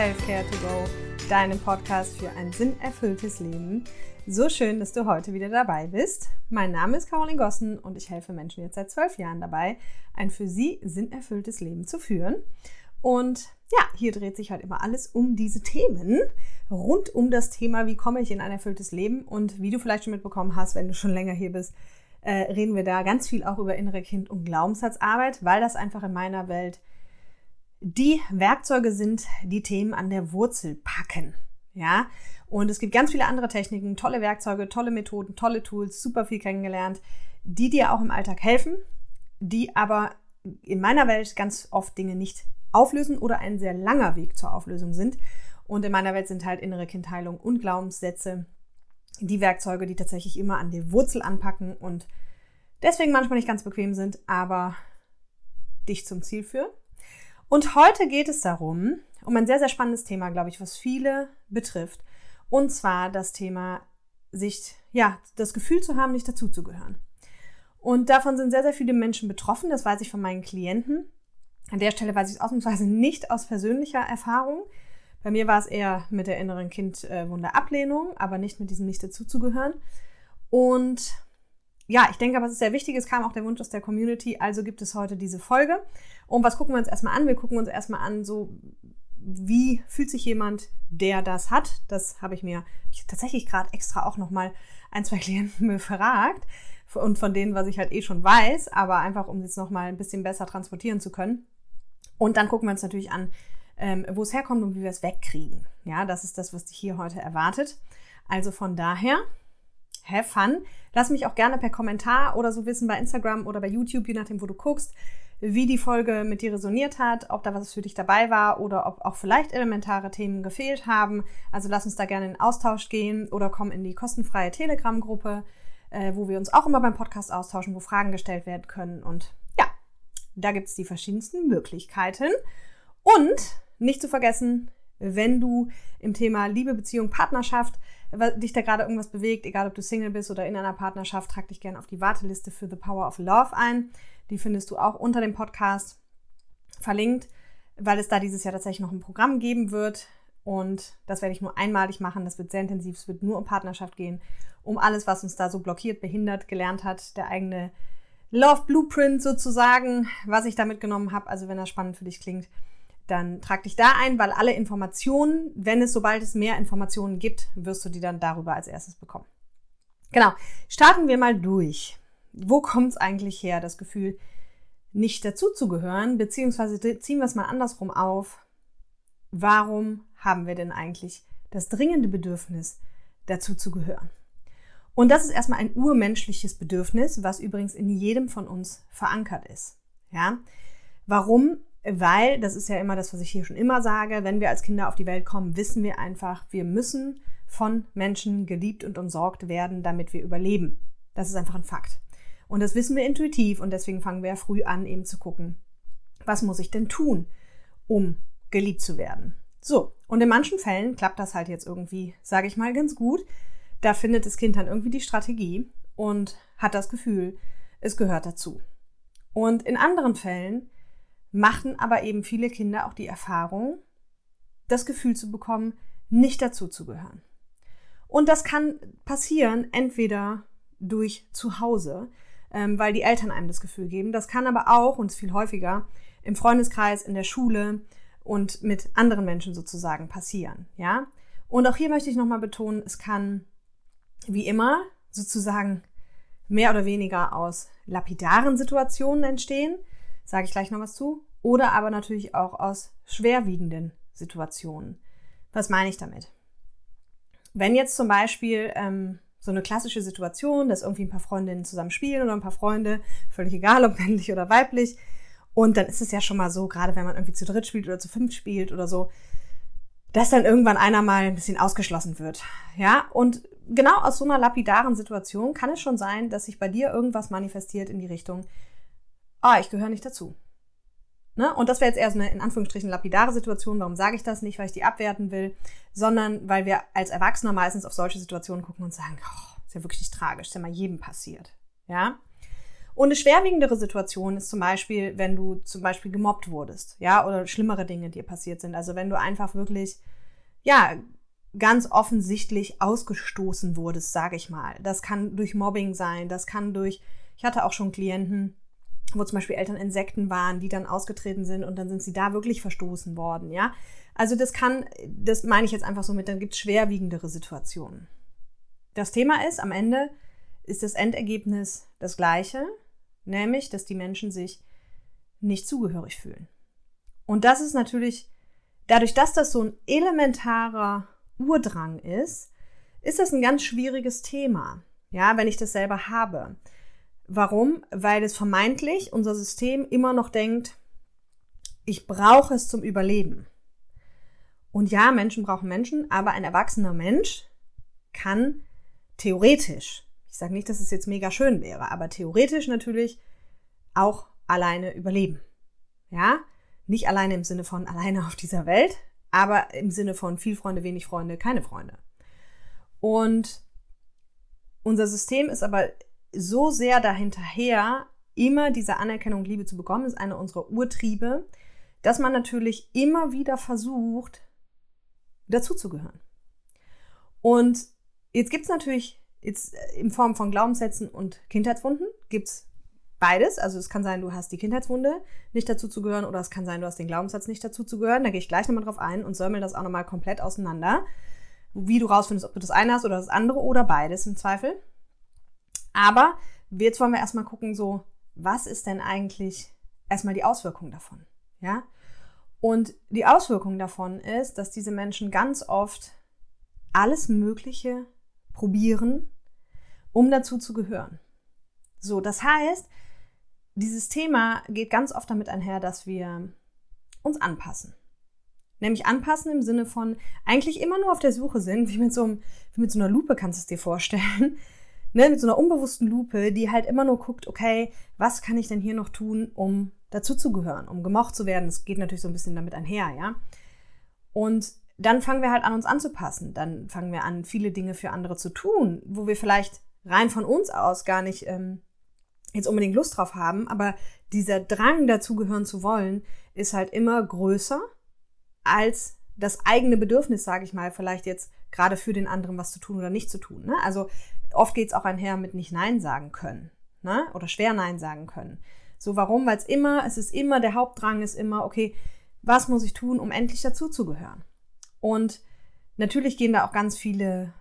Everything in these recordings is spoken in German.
Selfcare to Go, deinem Podcast für ein sinnerfülltes Leben. So schön, dass du heute wieder dabei bist. Mein Name ist Caroline Gossen und ich helfe Menschen jetzt seit zwölf Jahren dabei, ein für sie sinnerfülltes Leben zu führen. Und ja, hier dreht sich halt immer alles um diese Themen, rund um das Thema, wie komme ich in ein erfülltes Leben. Und wie du vielleicht schon mitbekommen hast, wenn du schon länger hier bist, äh, reden wir da ganz viel auch über innere Kind- und Glaubenssatzarbeit, weil das einfach in meiner Welt die Werkzeuge sind, die Themen an der Wurzel packen. Ja, und es gibt ganz viele andere Techniken, tolle Werkzeuge, tolle Methoden, tolle Tools, super viel kennengelernt, die dir auch im Alltag helfen, die aber in meiner Welt ganz oft Dinge nicht auflösen oder ein sehr langer Weg zur Auflösung sind. Und in meiner Welt sind halt innere Kindheilung und Glaubenssätze die Werkzeuge, die tatsächlich immer an die Wurzel anpacken und deswegen manchmal nicht ganz bequem sind, aber dich zum Ziel führen. Und heute geht es darum, um ein sehr, sehr spannendes Thema, glaube ich, was viele betrifft. Und zwar das Thema, sich, ja, das Gefühl zu haben, nicht dazuzugehören. Und davon sind sehr, sehr viele Menschen betroffen. Das weiß ich von meinen Klienten. An der Stelle weiß ich es ausnahmsweise nicht aus persönlicher Erfahrung. Bei mir war es eher mit der inneren Kindwunderablehnung, aber nicht mit diesem nicht dazuzugehören. Und ja, ich denke aber, es ist sehr wichtig. Es kam auch der Wunsch aus der Community. Also gibt es heute diese Folge. Und was gucken wir uns erstmal an? Wir gucken uns erstmal an, so wie fühlt sich jemand, der das hat. Das habe ich mir ich tatsächlich gerade extra auch nochmal ein, zwei Klienten befragt. Und von denen, was ich halt eh schon weiß, aber einfach, um es nochmal ein bisschen besser transportieren zu können. Und dann gucken wir uns natürlich an, ähm, wo es herkommt und wie wir es wegkriegen. Ja, das ist das, was dich hier heute erwartet. Also von daher, have fun. Lass mich auch gerne per Kommentar oder so wissen bei Instagram oder bei YouTube, je nachdem, wo du guckst, wie die Folge mit dir resoniert hat, ob da was für dich dabei war oder ob auch vielleicht elementare Themen gefehlt haben. Also lass uns da gerne in Austausch gehen oder komm in die kostenfreie Telegram-Gruppe, äh, wo wir uns auch immer beim Podcast austauschen, wo Fragen gestellt werden können. Und ja, da gibt es die verschiedensten Möglichkeiten. Und nicht zu vergessen, wenn du im Thema Liebe, Beziehung, Partnerschaft dich da gerade irgendwas bewegt, egal ob du Single bist oder in einer Partnerschaft, trag dich gerne auf die Warteliste für The Power of Love ein. Die findest du auch unter dem Podcast verlinkt, weil es da dieses Jahr tatsächlich noch ein Programm geben wird. Und das werde ich nur einmalig machen. Das wird sehr intensiv. Es wird nur um Partnerschaft gehen, um alles, was uns da so blockiert, behindert, gelernt hat, der eigene Love Blueprint sozusagen, was ich da mitgenommen habe. Also wenn das spannend für dich klingt, dann trag dich da ein, weil alle Informationen, wenn es, sobald es mehr Informationen gibt, wirst du die dann darüber als erstes bekommen. Genau, starten wir mal durch. Wo kommt es eigentlich her, das Gefühl, nicht dazuzugehören, beziehungsweise ziehen wir es mal andersrum auf. Warum haben wir denn eigentlich das dringende Bedürfnis, dazu zu gehören? Und das ist erstmal ein urmenschliches Bedürfnis, was übrigens in jedem von uns verankert ist. Ja? Warum? Weil, das ist ja immer das, was ich hier schon immer sage, wenn wir als Kinder auf die Welt kommen, wissen wir einfach, wir müssen von Menschen geliebt und umsorgt werden, damit wir überleben. Das ist einfach ein Fakt. Und das wissen wir intuitiv und deswegen fangen wir ja früh an, eben zu gucken, was muss ich denn tun, um geliebt zu werden. So, und in manchen Fällen klappt das halt jetzt irgendwie, sage ich mal, ganz gut. Da findet das Kind dann irgendwie die Strategie und hat das Gefühl, es gehört dazu. Und in anderen Fällen machen aber eben viele Kinder auch die Erfahrung, das Gefühl zu bekommen, nicht dazu zu gehören. Und das kann passieren entweder durch zu Hause, ähm, weil die Eltern einem das Gefühl geben. Das kann aber auch, und es viel häufiger, im Freundeskreis, in der Schule und mit anderen Menschen sozusagen passieren. Ja? Und auch hier möchte ich nochmal betonen, es kann wie immer sozusagen mehr oder weniger aus lapidaren Situationen entstehen sage ich gleich noch was zu, oder aber natürlich auch aus schwerwiegenden Situationen. Was meine ich damit? Wenn jetzt zum Beispiel ähm, so eine klassische Situation, dass irgendwie ein paar Freundinnen zusammen spielen oder ein paar Freunde, völlig egal, ob männlich oder weiblich, und dann ist es ja schon mal so, gerade wenn man irgendwie zu dritt spielt oder zu fünf spielt oder so, dass dann irgendwann einer mal ein bisschen ausgeschlossen wird. Ja, und genau aus so einer lapidaren Situation kann es schon sein, dass sich bei dir irgendwas manifestiert in die Richtung, ah, ich gehöre nicht dazu. Ne? Und das wäre jetzt eher so eine in Anführungsstrichen lapidare Situation. Warum sage ich das nicht, weil ich die abwerten will, sondern weil wir als Erwachsener meistens auf solche Situationen gucken und sagen, oh, ist ja wirklich tragisch, ist ja mal jedem passiert. Ja? Und eine schwerwiegendere Situation ist zum Beispiel, wenn du zum Beispiel gemobbt wurdest, ja, oder schlimmere Dinge dir passiert sind. Also wenn du einfach wirklich, ja, ganz offensichtlich ausgestoßen wurdest, sage ich mal. Das kann durch Mobbing sein, das kann durch, ich hatte auch schon Klienten, wo zum Beispiel Eltern Insekten waren, die dann ausgetreten sind und dann sind sie da wirklich verstoßen worden, ja. Also das kann, das meine ich jetzt einfach so mit, dann gibt es schwerwiegendere Situationen. Das Thema ist, am Ende ist das Endergebnis das gleiche, nämlich, dass die Menschen sich nicht zugehörig fühlen. Und das ist natürlich, dadurch, dass das so ein elementarer Urdrang ist, ist das ein ganz schwieriges Thema, ja, wenn ich das selber habe. Warum? Weil es vermeintlich unser System immer noch denkt, ich brauche es zum Überleben. Und ja, Menschen brauchen Menschen, aber ein erwachsener Mensch kann theoretisch, ich sage nicht, dass es jetzt mega schön wäre, aber theoretisch natürlich auch alleine überleben. Ja, nicht alleine im Sinne von alleine auf dieser Welt, aber im Sinne von viel Freunde, wenig Freunde, keine Freunde. Und unser System ist aber so sehr dahinterher, immer diese Anerkennung, Liebe zu bekommen, ist eine unserer Urtriebe, dass man natürlich immer wieder versucht, dazuzugehören. Und jetzt gibt es natürlich jetzt in Form von Glaubenssätzen und Kindheitswunden gibt es beides. Also es kann sein, du hast die Kindheitswunde nicht dazu zu gehören oder es kann sein, du hast den Glaubenssatz nicht dazu zu gehören. Da gehe ich gleich nochmal drauf ein und säumel das auch nochmal komplett auseinander. Wie du rausfindest, ob du das eine hast oder das andere oder beides im Zweifel. Aber jetzt wollen wir erstmal gucken, so, was ist denn eigentlich erstmal die Auswirkung davon? Ja? Und die Auswirkung davon ist, dass diese Menschen ganz oft alles Mögliche probieren, um dazu zu gehören. So, das heißt, dieses Thema geht ganz oft damit einher, dass wir uns anpassen. Nämlich anpassen im Sinne von eigentlich immer nur auf der Suche sind, wie mit so, einem, wie mit so einer Lupe kannst du es dir vorstellen, ne, mit so einer unbewussten Lupe, die halt immer nur guckt, okay, was kann ich denn hier noch tun, um dazuzugehören, um gemocht zu werden. Das geht natürlich so ein bisschen damit einher, ja. Und dann fangen wir halt an, uns anzupassen. Dann fangen wir an, viele Dinge für andere zu tun, wo wir vielleicht rein von uns aus gar nicht ähm, jetzt unbedingt Lust drauf haben, aber dieser Drang dazugehören zu wollen, ist halt immer größer als das eigene Bedürfnis, sage ich mal, vielleicht jetzt gerade für den anderen was zu tun oder nicht zu tun. Ne? Also oft geht es auch einher mit nicht Nein sagen können ne? oder schwer Nein sagen können. So, warum? Weil es immer, es ist immer, der Hauptdrang ist immer, okay, was muss ich tun, um endlich dazuzugehören? Und natürlich gehen da auch ganz viele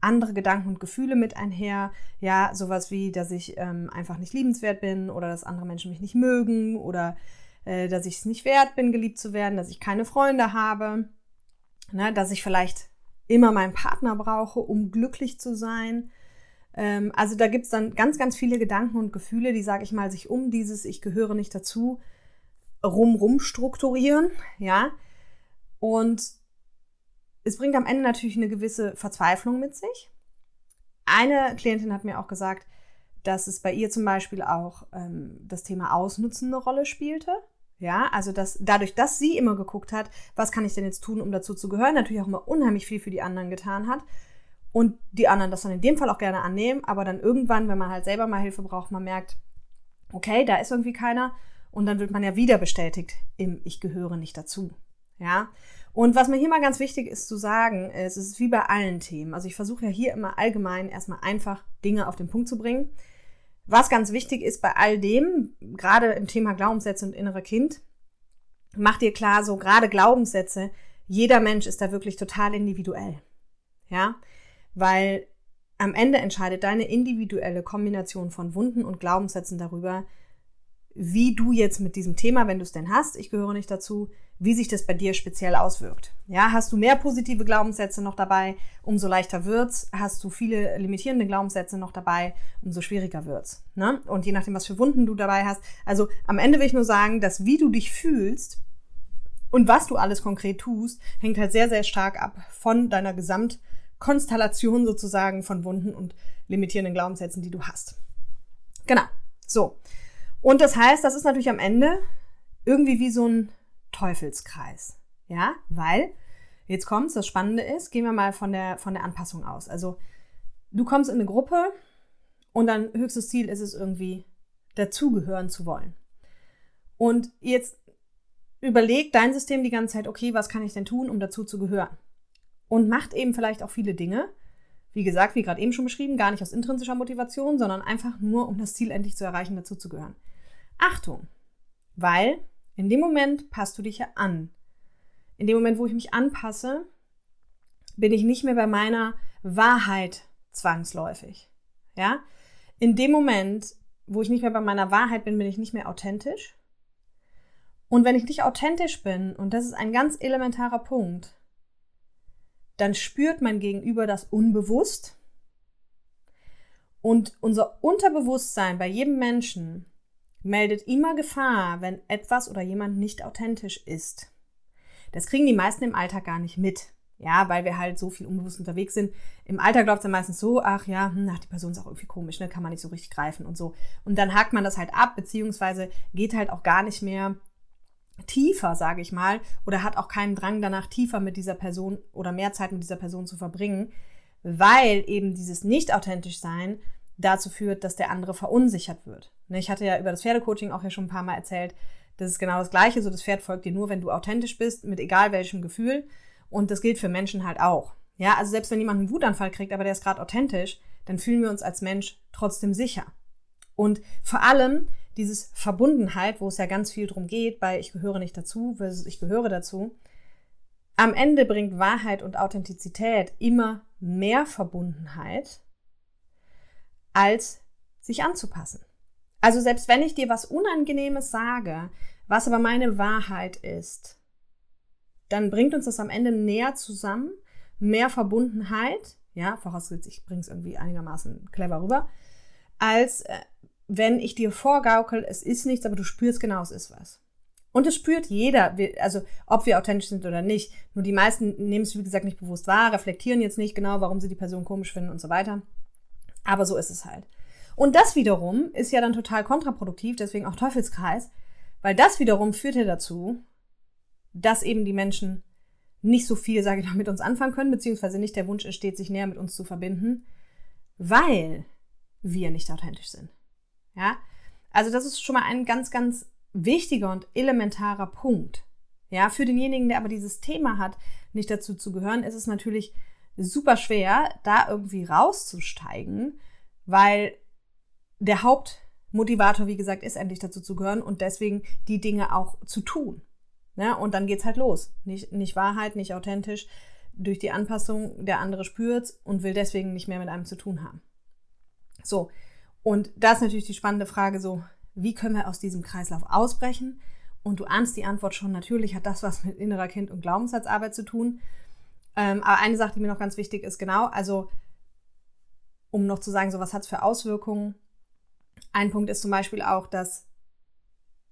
andere Gedanken und Gefühle mit einher. Ja, sowas wie, dass ich ähm, einfach nicht liebenswert bin oder dass andere Menschen mich nicht mögen oder äh, dass ich es nicht wert bin, geliebt zu werden, dass ich keine Freunde habe, ne, dass ich vielleicht immer meinen Partner brauche, um glücklich zu sein. Ähm, also da gibt's dann ganz, ganz viele Gedanken und Gefühle, die, sage ich mal, sich um dieses Ich gehöre nicht dazu rum, rum strukturieren, ja. Und es bringt am Ende natürlich eine gewisse Verzweiflung mit sich. Eine Klientin hat mir auch gesagt, dass es bei ihr zum Beispiel auch ähm, das Thema Ausnutzen eine Rolle spielte. Ja, also dass dadurch, dass sie immer geguckt hat, was kann ich denn jetzt tun, um dazu zu gehören, natürlich auch immer unheimlich viel für die anderen getan hat. Und die anderen das dann in dem Fall auch gerne annehmen, aber dann irgendwann, wenn man halt selber mal Hilfe braucht, man merkt, okay, da ist irgendwie keiner. Und dann wird man ja wieder bestätigt im Ich gehöre nicht dazu. Ja. Und was mir hier mal ganz wichtig ist zu sagen, es ist wie bei allen Themen. Also ich versuche ja hier immer allgemein erstmal einfach Dinge auf den Punkt zu bringen. Was ganz wichtig ist bei all dem, gerade im Thema Glaubenssätze und innere Kind, mach dir klar, so gerade Glaubenssätze, jeder Mensch ist da wirklich total individuell. Ja, weil am Ende entscheidet deine individuelle Kombination von Wunden und Glaubenssätzen darüber, wie du jetzt mit diesem Thema, wenn du es denn hast, ich gehöre nicht dazu, wie sich das bei dir speziell auswirkt. Ja, hast du mehr positive Glaubenssätze noch dabei, umso leichter wird's. Hast du viele limitierende Glaubenssätze noch dabei, umso schwieriger wird's. Ne? Und je nachdem, was für Wunden du dabei hast. Also am Ende will ich nur sagen, dass wie du dich fühlst und was du alles konkret tust, hängt halt sehr, sehr stark ab von deiner Gesamtkonstellation sozusagen von Wunden und limitierenden Glaubenssätzen, die du hast. Genau. So. Und das heißt, das ist natürlich am Ende irgendwie wie so ein Teufelskreis. Ja, weil, jetzt kommt's, das Spannende ist, gehen wir mal von der, von der Anpassung aus. Also, du kommst in eine Gruppe und dann höchstes Ziel ist es irgendwie, dazugehören zu wollen. Und jetzt überlegt dein System die ganze Zeit, okay, was kann ich denn tun, um dazu zu gehören? Und macht eben vielleicht auch viele Dinge, wie gesagt, wie gerade eben schon beschrieben, gar nicht aus intrinsischer Motivation, sondern einfach nur, um das Ziel endlich zu erreichen, dazu zu gehören. Achtung, weil in dem Moment passt du dich ja an. In dem Moment, wo ich mich anpasse, bin ich nicht mehr bei meiner Wahrheit zwangsläufig. Ja? In dem Moment, wo ich nicht mehr bei meiner Wahrheit bin, bin ich nicht mehr authentisch. Und wenn ich nicht authentisch bin, und das ist ein ganz elementarer Punkt, dann spürt mein Gegenüber das unbewusst. Und unser Unterbewusstsein bei jedem Menschen meldet immer Gefahr, wenn etwas oder jemand nicht authentisch ist. Das kriegen die meisten im Alltag gar nicht mit. Ja, weil wir halt so viel unbewusst unterwegs sind. Im Alltag läuft es dann meistens so, ach ja, hm, ach, die Person ist auch irgendwie komisch, ne, kann man nicht so richtig greifen und so. Und dann hakt man das halt ab, beziehungsweise geht halt auch gar nicht mehr tiefer, sage ich mal, oder hat auch keinen Drang danach, tiefer mit dieser Person oder mehr Zeit mit dieser Person zu verbringen, weil eben dieses nicht authentisch sein dazu führt, dass der andere verunsichert wird. Ne, ich hatte ja über das Pferdecoaching auch ja schon ein paar Mal erzählt, das ist genau das Gleiche. So, das Pferd folgt dir nur, wenn du authentisch bist, mit egal welchem Gefühl. Und das gilt für Menschen halt auch. Ja, also selbst wenn jemand einen Wutanfall kriegt, aber der ist gerade authentisch, dann fühlen wir uns als Mensch trotzdem sicher. Und vor allem dieses Verbundenheit, wo es ja ganz viel drum geht, bei ich gehöre nicht dazu versus ich gehöre dazu. Am Ende bringt Wahrheit und Authentizität immer mehr Verbundenheit, als sich anzupassen. Also selbst wenn ich dir was Unangenehmes sage, was aber meine Wahrheit ist, dann bringt uns das am Ende näher zusammen, mehr Verbundenheit, ja, vorausgesetzt, ich bringe es irgendwie einigermaßen clever rüber, als äh, wenn ich dir vorgaukel, es ist nichts, aber du spürst genau, es ist was. Und es spürt jeder, also ob wir authentisch sind oder nicht. Nur die meisten nehmen es, wie gesagt, nicht bewusst wahr, reflektieren jetzt nicht genau, warum sie die Person komisch finden und so weiter. Aber so ist es halt. Und das wiederum ist ja dann total kontraproduktiv, deswegen auch Teufelskreis, weil das wiederum führt ja dazu, dass eben die Menschen nicht so viel, sage ich mal, mit uns anfangen können, beziehungsweise nicht der Wunsch entsteht, sich näher mit uns zu verbinden, weil wir nicht authentisch sind. Ja? Also das ist schon mal ein ganz, ganz wichtiger und elementarer Punkt. Ja, für denjenigen, der aber dieses Thema hat, nicht dazu zu gehören, ist es natürlich super schwer, da irgendwie rauszusteigen, weil der Hauptmotivator, wie gesagt, ist endlich dazu zu gehören und deswegen die Dinge auch zu tun. Ja, und dann geht's halt los. Nicht, nicht Wahrheit, nicht authentisch. Durch die Anpassung, der andere spürt's und will deswegen nicht mehr mit einem zu tun haben. So. Und da ist natürlich die spannende Frage so, wie können wir aus diesem Kreislauf ausbrechen? Und du ahnst die Antwort schon, natürlich hat das was mit innerer Kind- und Glaubenssatzarbeit zu tun. Ähm, aber eine Sache, die mir noch ganz wichtig ist, genau, also um noch zu sagen, so was hat es für Auswirkungen, ein Punkt ist zum Beispiel auch, dass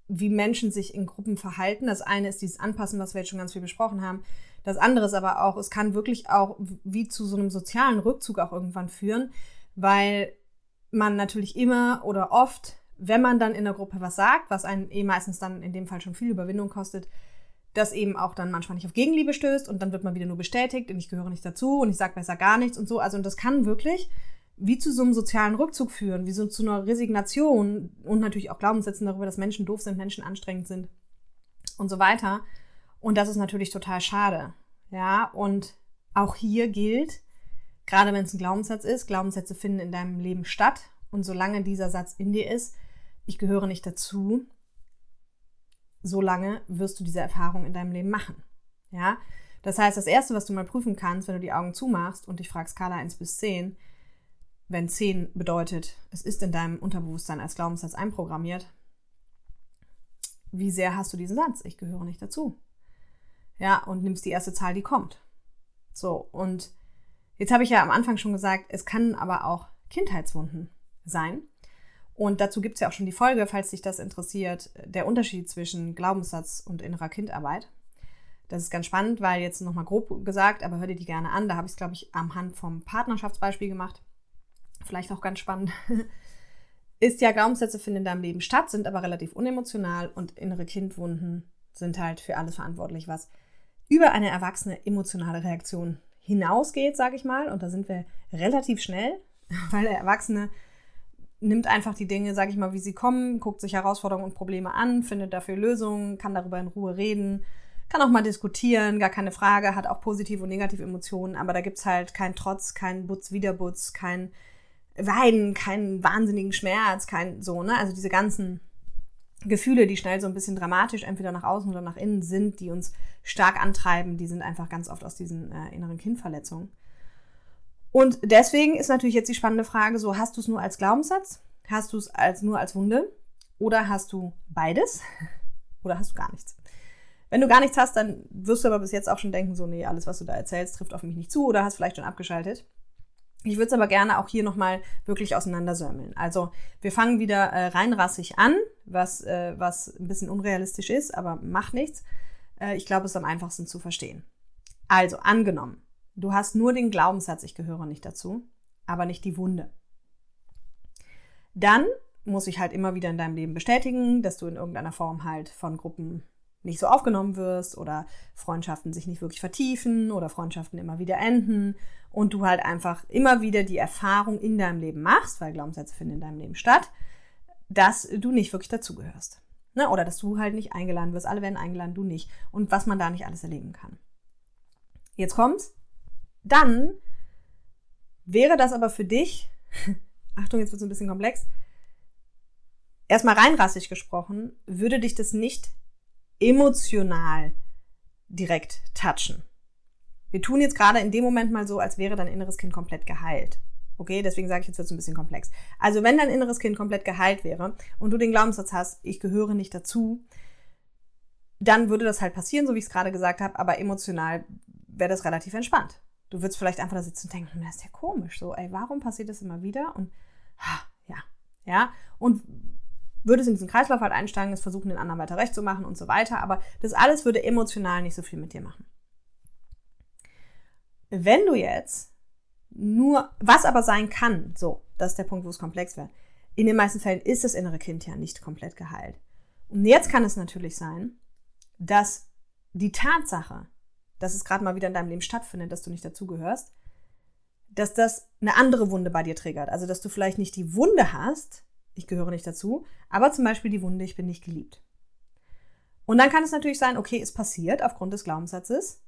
wie Menschen sich in Gruppen verhalten. Das eine ist dieses Anpassen, was wir jetzt schon ganz viel besprochen haben. Das andere ist aber auch, es kann wirklich auch wie zu so einem sozialen Rückzug auch irgendwann führen, weil man natürlich immer oder oft, wenn man dann in der Gruppe was sagt, was einen eh meistens dann in dem Fall schon viel Überwindung kostet, das eben auch dann manchmal nicht auf Gegenliebe stößt und dann wird man wieder nur bestätigt und ich gehöre nicht dazu und ich sage besser gar nichts und so. Also und das kann wirklich wie zu so einem sozialen Rückzug führen, wie so zu einer Resignation und natürlich auch Glaubenssätzen darüber, dass Menschen doof sind, Menschen anstrengend sind und so weiter. Und das ist natürlich total schade. Ja, und auch hier gilt, gerade wenn es ein Glaubenssatz ist, Glaubenssätze finden in deinem Leben statt. Und solange dieser Satz in dir ist, ich gehöre nicht dazu, solange wirst du diese Erfahrung in deinem Leben machen. Ja, das heißt, das erste, was du mal prüfen kannst, wenn du die Augen zumachst und dich fragst, Skala 1 bis 10, wenn 10 bedeutet, es ist in deinem Unterbewusstsein als Glaubenssatz einprogrammiert, wie sehr hast du diesen Satz? Ich gehöre nicht dazu. Ja, und nimmst die erste Zahl, die kommt. So, und jetzt habe ich ja am Anfang schon gesagt, es kann aber auch Kindheitswunden sein. Und dazu gibt es ja auch schon die Folge, falls dich das interessiert, der Unterschied zwischen Glaubenssatz und innerer Kindarbeit. Das ist ganz spannend, weil jetzt nochmal grob gesagt, aber hör dir die gerne an. Da habe ich es, glaube ich, am Hand vom Partnerschaftsbeispiel gemacht vielleicht auch ganz spannend, ist ja, Glaubenssätze finden in deinem Leben statt, sind aber relativ unemotional und innere Kindwunden sind halt für alles verantwortlich, was über eine erwachsene emotionale Reaktion hinausgeht, sage ich mal. Und da sind wir relativ schnell, weil der Erwachsene nimmt einfach die Dinge, sage ich mal, wie sie kommen, guckt sich Herausforderungen und Probleme an, findet dafür Lösungen, kann darüber in Ruhe reden, kann auch mal diskutieren, gar keine Frage, hat auch positive und negative Emotionen, aber da gibt's halt keinen Trotz, keinen Butz, Wiederbutz, kein Weinen, keinen wahnsinnigen Schmerz, kein so, ne? Also diese ganzen Gefühle, die schnell so ein bisschen dramatisch entweder nach außen oder nach innen sind, die uns stark antreiben, die sind einfach ganz oft aus diesen äh, inneren Kindverletzungen. Und deswegen ist natürlich jetzt die spannende Frage: so, hast du es nur als Glaubenssatz? Hast du es als, nur als Wunde? Oder hast du beides? Oder hast du gar nichts? Wenn du gar nichts hast, dann wirst du aber bis jetzt auch schon denken, so, nee, alles, was du da erzählst, trifft auf mich nicht zu oder hast vielleicht schon abgeschaltet. Ich würde es aber gerne auch hier nochmal wirklich auseinandersömmeln. Also wir fangen wieder äh, reinrassig an, was, äh, was ein bisschen unrealistisch ist, aber macht nichts. Äh, ich glaube, es ist am einfachsten zu verstehen. Also angenommen, du hast nur den Glaubenssatz, ich gehöre nicht dazu, aber nicht die Wunde. Dann muss ich halt immer wieder in deinem Leben bestätigen, dass du in irgendeiner Form halt von Gruppen nicht so aufgenommen wirst oder Freundschaften sich nicht wirklich vertiefen oder Freundschaften immer wieder enden und du halt einfach immer wieder die Erfahrung in deinem Leben machst, weil Glaubenssätze finden in deinem Leben statt, dass du nicht wirklich dazugehörst. Ne? Oder dass du halt nicht eingeladen wirst. Alle werden eingeladen, du nicht. Und was man da nicht alles erleben kann. Jetzt kommt's. Dann wäre das aber für dich, Achtung, jetzt wird es ein bisschen komplex, erstmal reinrassig gesprochen, würde dich das nicht emotional direkt touchen. Wir tun jetzt gerade in dem Moment mal so, als wäre dein inneres Kind komplett geheilt. Okay, deswegen sage ich jetzt wird es ein bisschen komplex. Also wenn dein inneres Kind komplett geheilt wäre und du den Glaubenssatz hast, ich gehöre nicht dazu, dann würde das halt passieren, so wie ich es gerade gesagt habe, aber emotional wäre das relativ entspannt. Du würdest vielleicht einfach da sitzen und denken, das ist ja komisch, so, ey, warum passiert das immer wieder? Und ja, ja, und würdest in diesen Kreislauf halt einsteigen, es versuchen, den anderen weiter recht zu machen und so weiter, aber das alles würde emotional nicht so viel mit dir machen. Wenn du jetzt nur, was aber sein kann, so, das ist der Punkt, wo es komplex wird. In den meisten Fällen ist das innere Kind ja nicht komplett geheilt. Und jetzt kann es natürlich sein, dass die Tatsache, dass es gerade mal wieder in deinem Leben stattfindet, dass du nicht dazugehörst, dass das eine andere Wunde bei dir triggert. Also, dass du vielleicht nicht die Wunde hast, ich gehöre nicht dazu, aber zum Beispiel die Wunde, ich bin nicht geliebt. Und dann kann es natürlich sein, okay, es passiert aufgrund des Glaubenssatzes.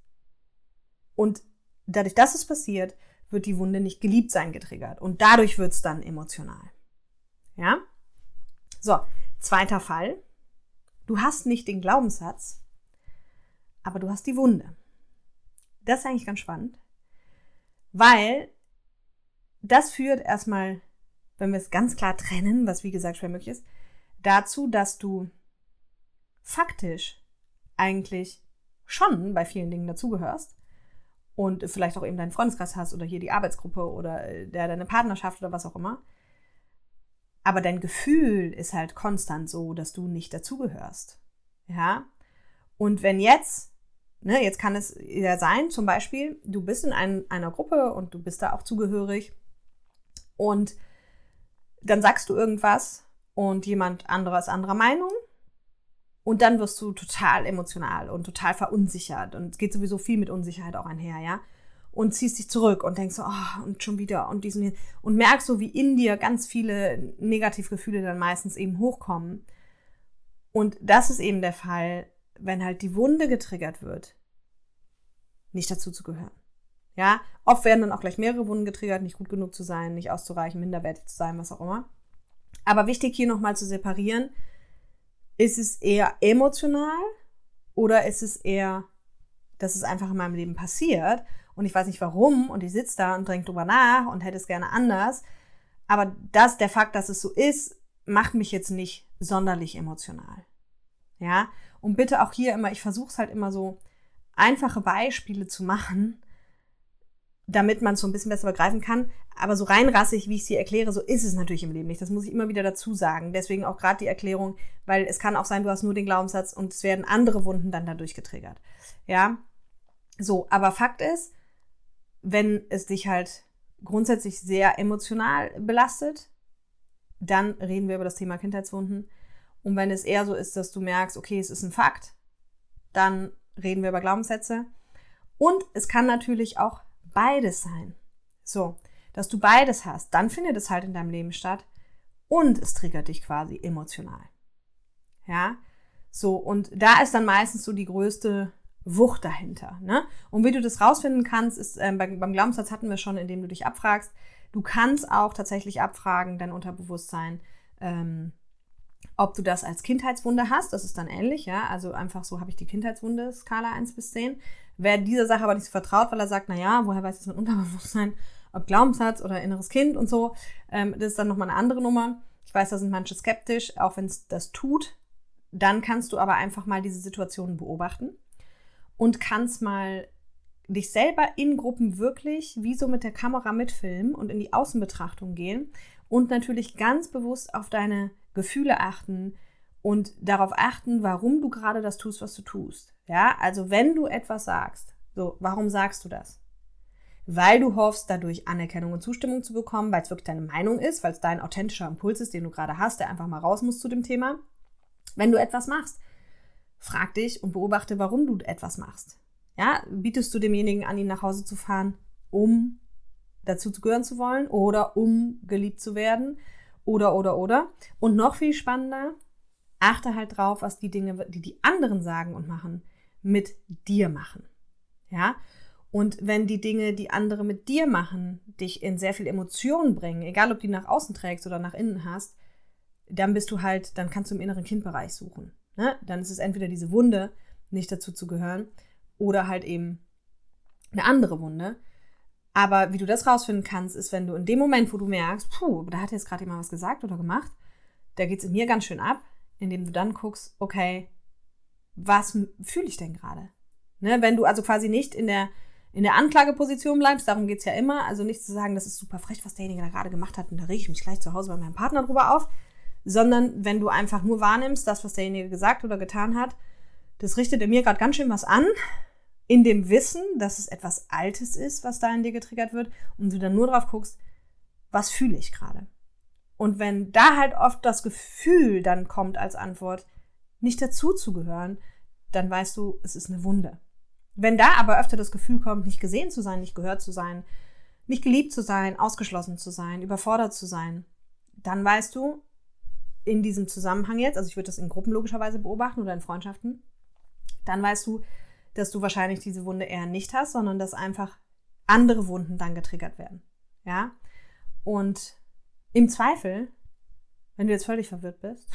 Und dadurch, dass es passiert, wird die Wunde nicht geliebt sein getriggert. Und dadurch wird es dann emotional. Ja? So, zweiter Fall. Du hast nicht den Glaubenssatz, aber du hast die Wunde. Das ist eigentlich ganz spannend, weil das führt erstmal, wenn wir es ganz klar trennen, was wie gesagt schwer möglich ist, dazu, dass du faktisch eigentlich schon bei vielen Dingen dazugehörst, und vielleicht auch eben deinen Freundeskreis hast oder hier die Arbeitsgruppe oder äh, der, deine Partnerschaft oder was auch immer. Aber dein Gefühl ist halt konstant so, dass du nicht dazugehörst. Ja? Und wenn jetzt, ne, jetzt kann es ja sein, zum Beispiel, du bist in ein, einer Gruppe und du bist da auch zugehörig und dann sagst du irgendwas und jemand anderer ist anderer Meinung und dann wirst du total emotional und total verunsichert. Und es geht sowieso viel mit Unsicherheit auch einher, ja. Und ziehst dich zurück und denkst so, oh, und schon wieder und diesen und merkst so, wie in dir ganz viele Negativgefühle dann meistens eben hochkommen. Und das ist eben der Fall, wenn halt die Wunde getriggert wird, nicht dazu zu gehören. Ja, oft werden dann auch gleich mehrere Wunden getriggert, nicht gut genug zu sein, nicht auszureichen, minderwertig zu sein, was auch immer. Aber wichtig hier nochmal zu separieren, ist es eher emotional oder ist es eher, dass es einfach in meinem Leben passiert und ich weiß nicht warum und ich sitze da und denke drüber nach und hätte es gerne anders. Aber das, der Fakt, dass es so ist, macht mich jetzt nicht sonderlich emotional. Ja, und bitte auch hier immer, ich versuche es halt immer so einfache Beispiele zu machen, damit man es so ein bisschen besser begreifen kann. Aber so reinrassig, wie ich sie erkläre, so ist es natürlich im Leben nicht. Das muss ich immer wieder dazu sagen. Deswegen auch gerade die Erklärung, weil es kann auch sein, du hast nur den Glaubenssatz und es werden andere Wunden dann dadurch getriggert. Ja, so. Aber Fakt ist, wenn es dich halt grundsätzlich sehr emotional belastet, dann reden wir über das Thema Kindheitswunden. Und wenn es eher so ist, dass du merkst, okay, es ist ein Fakt, dann reden wir über Glaubenssätze. Und es kann natürlich auch beides sein. So, dass du beides hast, dann findet es halt in deinem Leben statt. und es triggert dich quasi emotional. Ja, so und da ist dann meistens so die größte Wucht dahinter. Ne? Und wie du das rausfinden kannst, ist äh, beim, beim Glaubenssatz hatten wir schon, indem du dich abfragst. Du kannst auch tatsächlich abfragen, dein Unterbewusstsein, ähm, ob du das als Kindheitswunde hast. Das ist dann ähnlich, ja. Also einfach so habe ich die Kindheitswunde, Skala 1 bis 10. Wer dieser Sache aber nicht so vertraut, weil er sagt, naja, woher weiß das mit Unterbewusstsein, ob Glaubenssatz oder inneres Kind und so, ähm, das ist dann nochmal eine andere Nummer. Ich weiß, da sind manche skeptisch, auch wenn es das tut. Dann kannst du aber einfach mal diese Situationen beobachten und kannst mal dich selber in Gruppen wirklich wie so mit der Kamera mitfilmen und in die Außenbetrachtung gehen und natürlich ganz bewusst auf deine Gefühle achten und darauf achten, warum du gerade das tust, was du tust. Ja, also wenn du etwas sagst, so, warum sagst du das? Weil du hoffst, dadurch Anerkennung und Zustimmung zu bekommen, weil es wirklich deine Meinung ist, weil es dein authentischer Impuls ist, den du gerade hast, der einfach mal raus muss zu dem Thema. Wenn du etwas machst, frag dich und beobachte, warum du etwas machst. Ja, bietest du demjenigen an, ihn nach Hause zu fahren, um dazu zu gehören zu wollen oder um geliebt zu werden oder, oder, oder. Und noch viel spannender, achte halt drauf, was die Dinge, die die anderen sagen und machen, mit dir machen. Ja, und wenn die Dinge, die andere mit dir machen, dich in sehr viel Emotionen bringen, egal ob die nach außen trägst oder nach innen hast, dann bist du halt, dann kannst du im inneren Kindbereich suchen. Ne? Dann ist es entweder diese Wunde, nicht dazu zu gehören, oder halt eben eine andere Wunde. Aber wie du das rausfinden kannst, ist, wenn du in dem Moment, wo du merkst, puh, da hat jetzt gerade jemand was gesagt oder gemacht, da geht es in mir ganz schön ab, indem du dann guckst, okay, was fühle ich denn gerade? Ne? Wenn du also quasi nicht in der, in der Anklageposition bleibst, darum geht es ja immer, also nicht zu sagen, das ist super frech, was derjenige da gerade gemacht hat und da rege ich mich gleich zu Hause bei meinem Partner drüber auf, sondern wenn du einfach nur wahrnimmst, das, was derjenige gesagt oder getan hat, das richtet in mir gerade ganz schön was an, in dem Wissen, dass es etwas Altes ist, was da in dir getriggert wird, und du dann nur drauf guckst, was fühle ich gerade. Und wenn da halt oft das Gefühl dann kommt als Antwort, nicht dazu zu gehören, dann weißt du, es ist eine Wunde. Wenn da aber öfter das Gefühl kommt, nicht gesehen zu sein, nicht gehört zu sein, nicht geliebt zu sein, ausgeschlossen zu sein, überfordert zu sein, dann weißt du, in diesem Zusammenhang jetzt, also ich würde das in Gruppen logischerweise beobachten oder in Freundschaften, dann weißt du, dass du wahrscheinlich diese Wunde eher nicht hast, sondern dass einfach andere Wunden dann getriggert werden. Ja? Und im Zweifel, wenn du jetzt völlig verwirrt bist,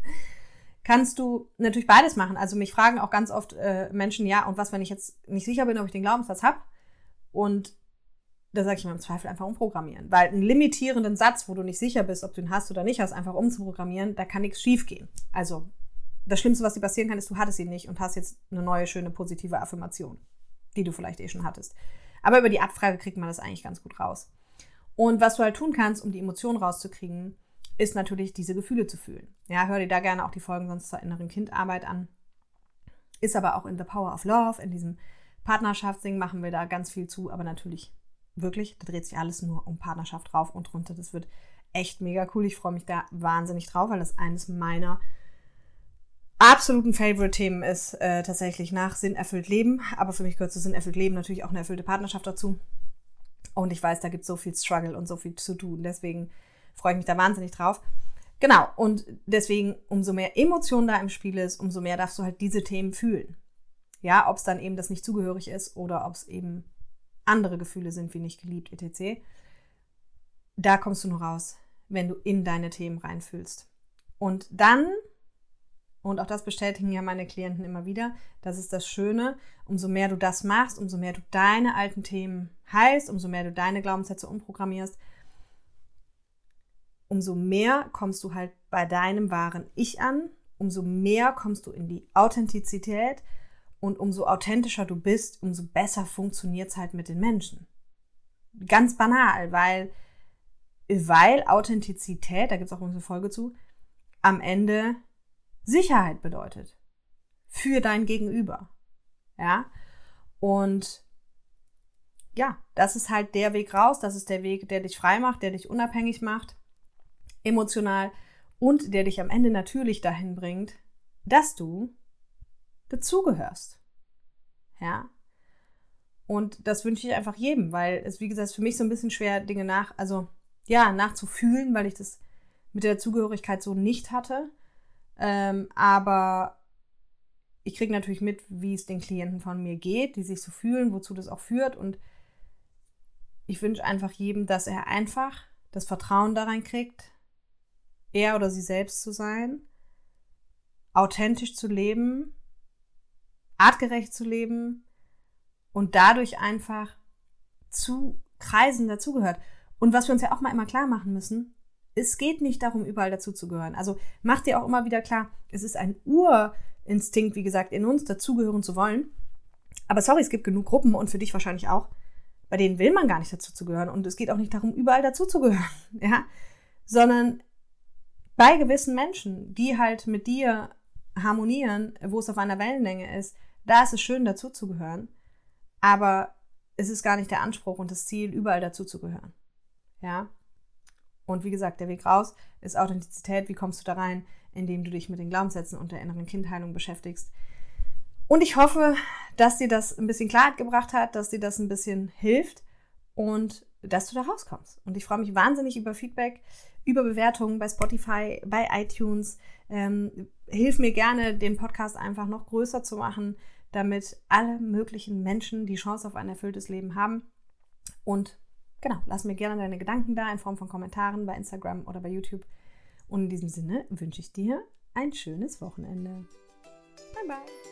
kannst du natürlich beides machen. Also mich fragen auch ganz oft äh, Menschen, ja, und was, wenn ich jetzt nicht sicher bin, ob ich den Glaubenssatz habe? Und da sage ich mir im Zweifel einfach umprogrammieren. Weil einen limitierenden Satz, wo du nicht sicher bist, ob du ihn hast oder nicht hast, einfach umzuprogrammieren, da kann nichts schiefgehen. Also das Schlimmste, was dir passieren kann, ist, du hattest ihn nicht und hast jetzt eine neue, schöne, positive Affirmation, die du vielleicht eh schon hattest. Aber über die Abfrage kriegt man das eigentlich ganz gut raus. Und was du halt tun kannst, um die Emotionen rauszukriegen, ist natürlich diese Gefühle zu fühlen. Ja, hör dir da gerne auch die Folgen sonst zur inneren Kindarbeit an. Ist aber auch in The Power of Love, in diesem Partnerschaftsding machen wir da ganz viel zu, aber natürlich wirklich, da dreht sich alles nur um Partnerschaft rauf und runter. Das wird echt mega cool. Ich freue mich da wahnsinnig drauf, weil das eines meiner absoluten Favorite-Themen ist äh, tatsächlich nach Sinn erfüllt Leben. Aber für mich gehört zu Sinn erfüllt Leben natürlich auch eine erfüllte Partnerschaft dazu. Und ich weiß, da gibt es so viel Struggle und so viel zu tun. Deswegen freue ich mich da wahnsinnig drauf. Genau, und deswegen, umso mehr Emotion da im Spiel ist, umso mehr darfst du halt diese Themen fühlen. Ja, ob es dann eben das nicht zugehörig ist oder ob es eben andere Gefühle sind wie nicht geliebt, etc. Da kommst du nur raus, wenn du in deine Themen reinfühlst. Und dann, und auch das bestätigen ja meine Klienten immer wieder, das ist das Schöne, umso mehr du das machst, umso mehr du deine alten Themen heilst, umso mehr du deine Glaubenssätze umprogrammierst, umso mehr kommst du halt bei deinem wahren Ich an, umso mehr kommst du in die Authentizität, und umso authentischer du bist, umso besser funktioniert es halt mit den Menschen. Ganz banal, weil, weil Authentizität, da gibt es auch eine Folge zu, am Ende Sicherheit bedeutet. Für dein Gegenüber. Ja. Und ja, das ist halt der Weg raus, das ist der Weg, der dich frei macht, der dich unabhängig macht, emotional und der dich am Ende natürlich dahin bringt, dass du dazugehörst. Ja. Und das wünsche ich einfach jedem, weil es, wie gesagt, für mich so ein bisschen schwer, Dinge nach, also ja, nachzufühlen, weil ich das mit der Zugehörigkeit so nicht hatte. Ähm, aber ich kriege natürlich mit, wie es den Klienten von mir geht, die sich so fühlen, wozu das auch führt. Und ich wünsche einfach jedem, dass er einfach das Vertrauen daran kriegt, er oder sie selbst zu sein, authentisch zu leben, artgerecht zu leben und dadurch einfach zu Kreisen dazugehört. Und was wir uns ja auch mal immer klar machen müssen, es geht nicht darum, überall dazuzugehören. Also mach dir auch immer wieder klar, es ist ein Urinstinkt, wie gesagt, in uns dazugehören zu wollen. Aber sorry, es gibt genug Gruppen und für dich wahrscheinlich auch, bei denen will man gar nicht dazuzugehören. Und es geht auch nicht darum, überall dazuzugehören, ja, sondern bei gewissen Menschen, die halt mit dir harmonieren, wo es auf einer Wellenlänge ist, da ist es schön, dazuzugehören. Aber es ist gar nicht der Anspruch und das Ziel, überall dazuzugehören. Ja. Und wie gesagt, der Weg raus ist Authentizität. Wie kommst du da rein? Indem du dich mit den Glaubenssätzen und der inneren Kindheilung beschäftigst. Und ich hoffe, dass dir das ein bisschen Klarheit gebracht hat, dass dir das ein bisschen hilft und dass du da rauskommst. Und ich freue mich wahnsinnig über Feedback, über Bewertungen bei Spotify, bei iTunes. Ähm, hilf mir gerne, den Podcast einfach noch größer zu machen, damit alle möglichen Menschen die Chance auf ein erfülltes Leben haben. Und genau, lass mir gerne deine Gedanken da in Form von Kommentaren bei Instagram oder bei YouTube. Und in diesem Sinne wünsche ich dir ein schönes Wochenende. Bye bye.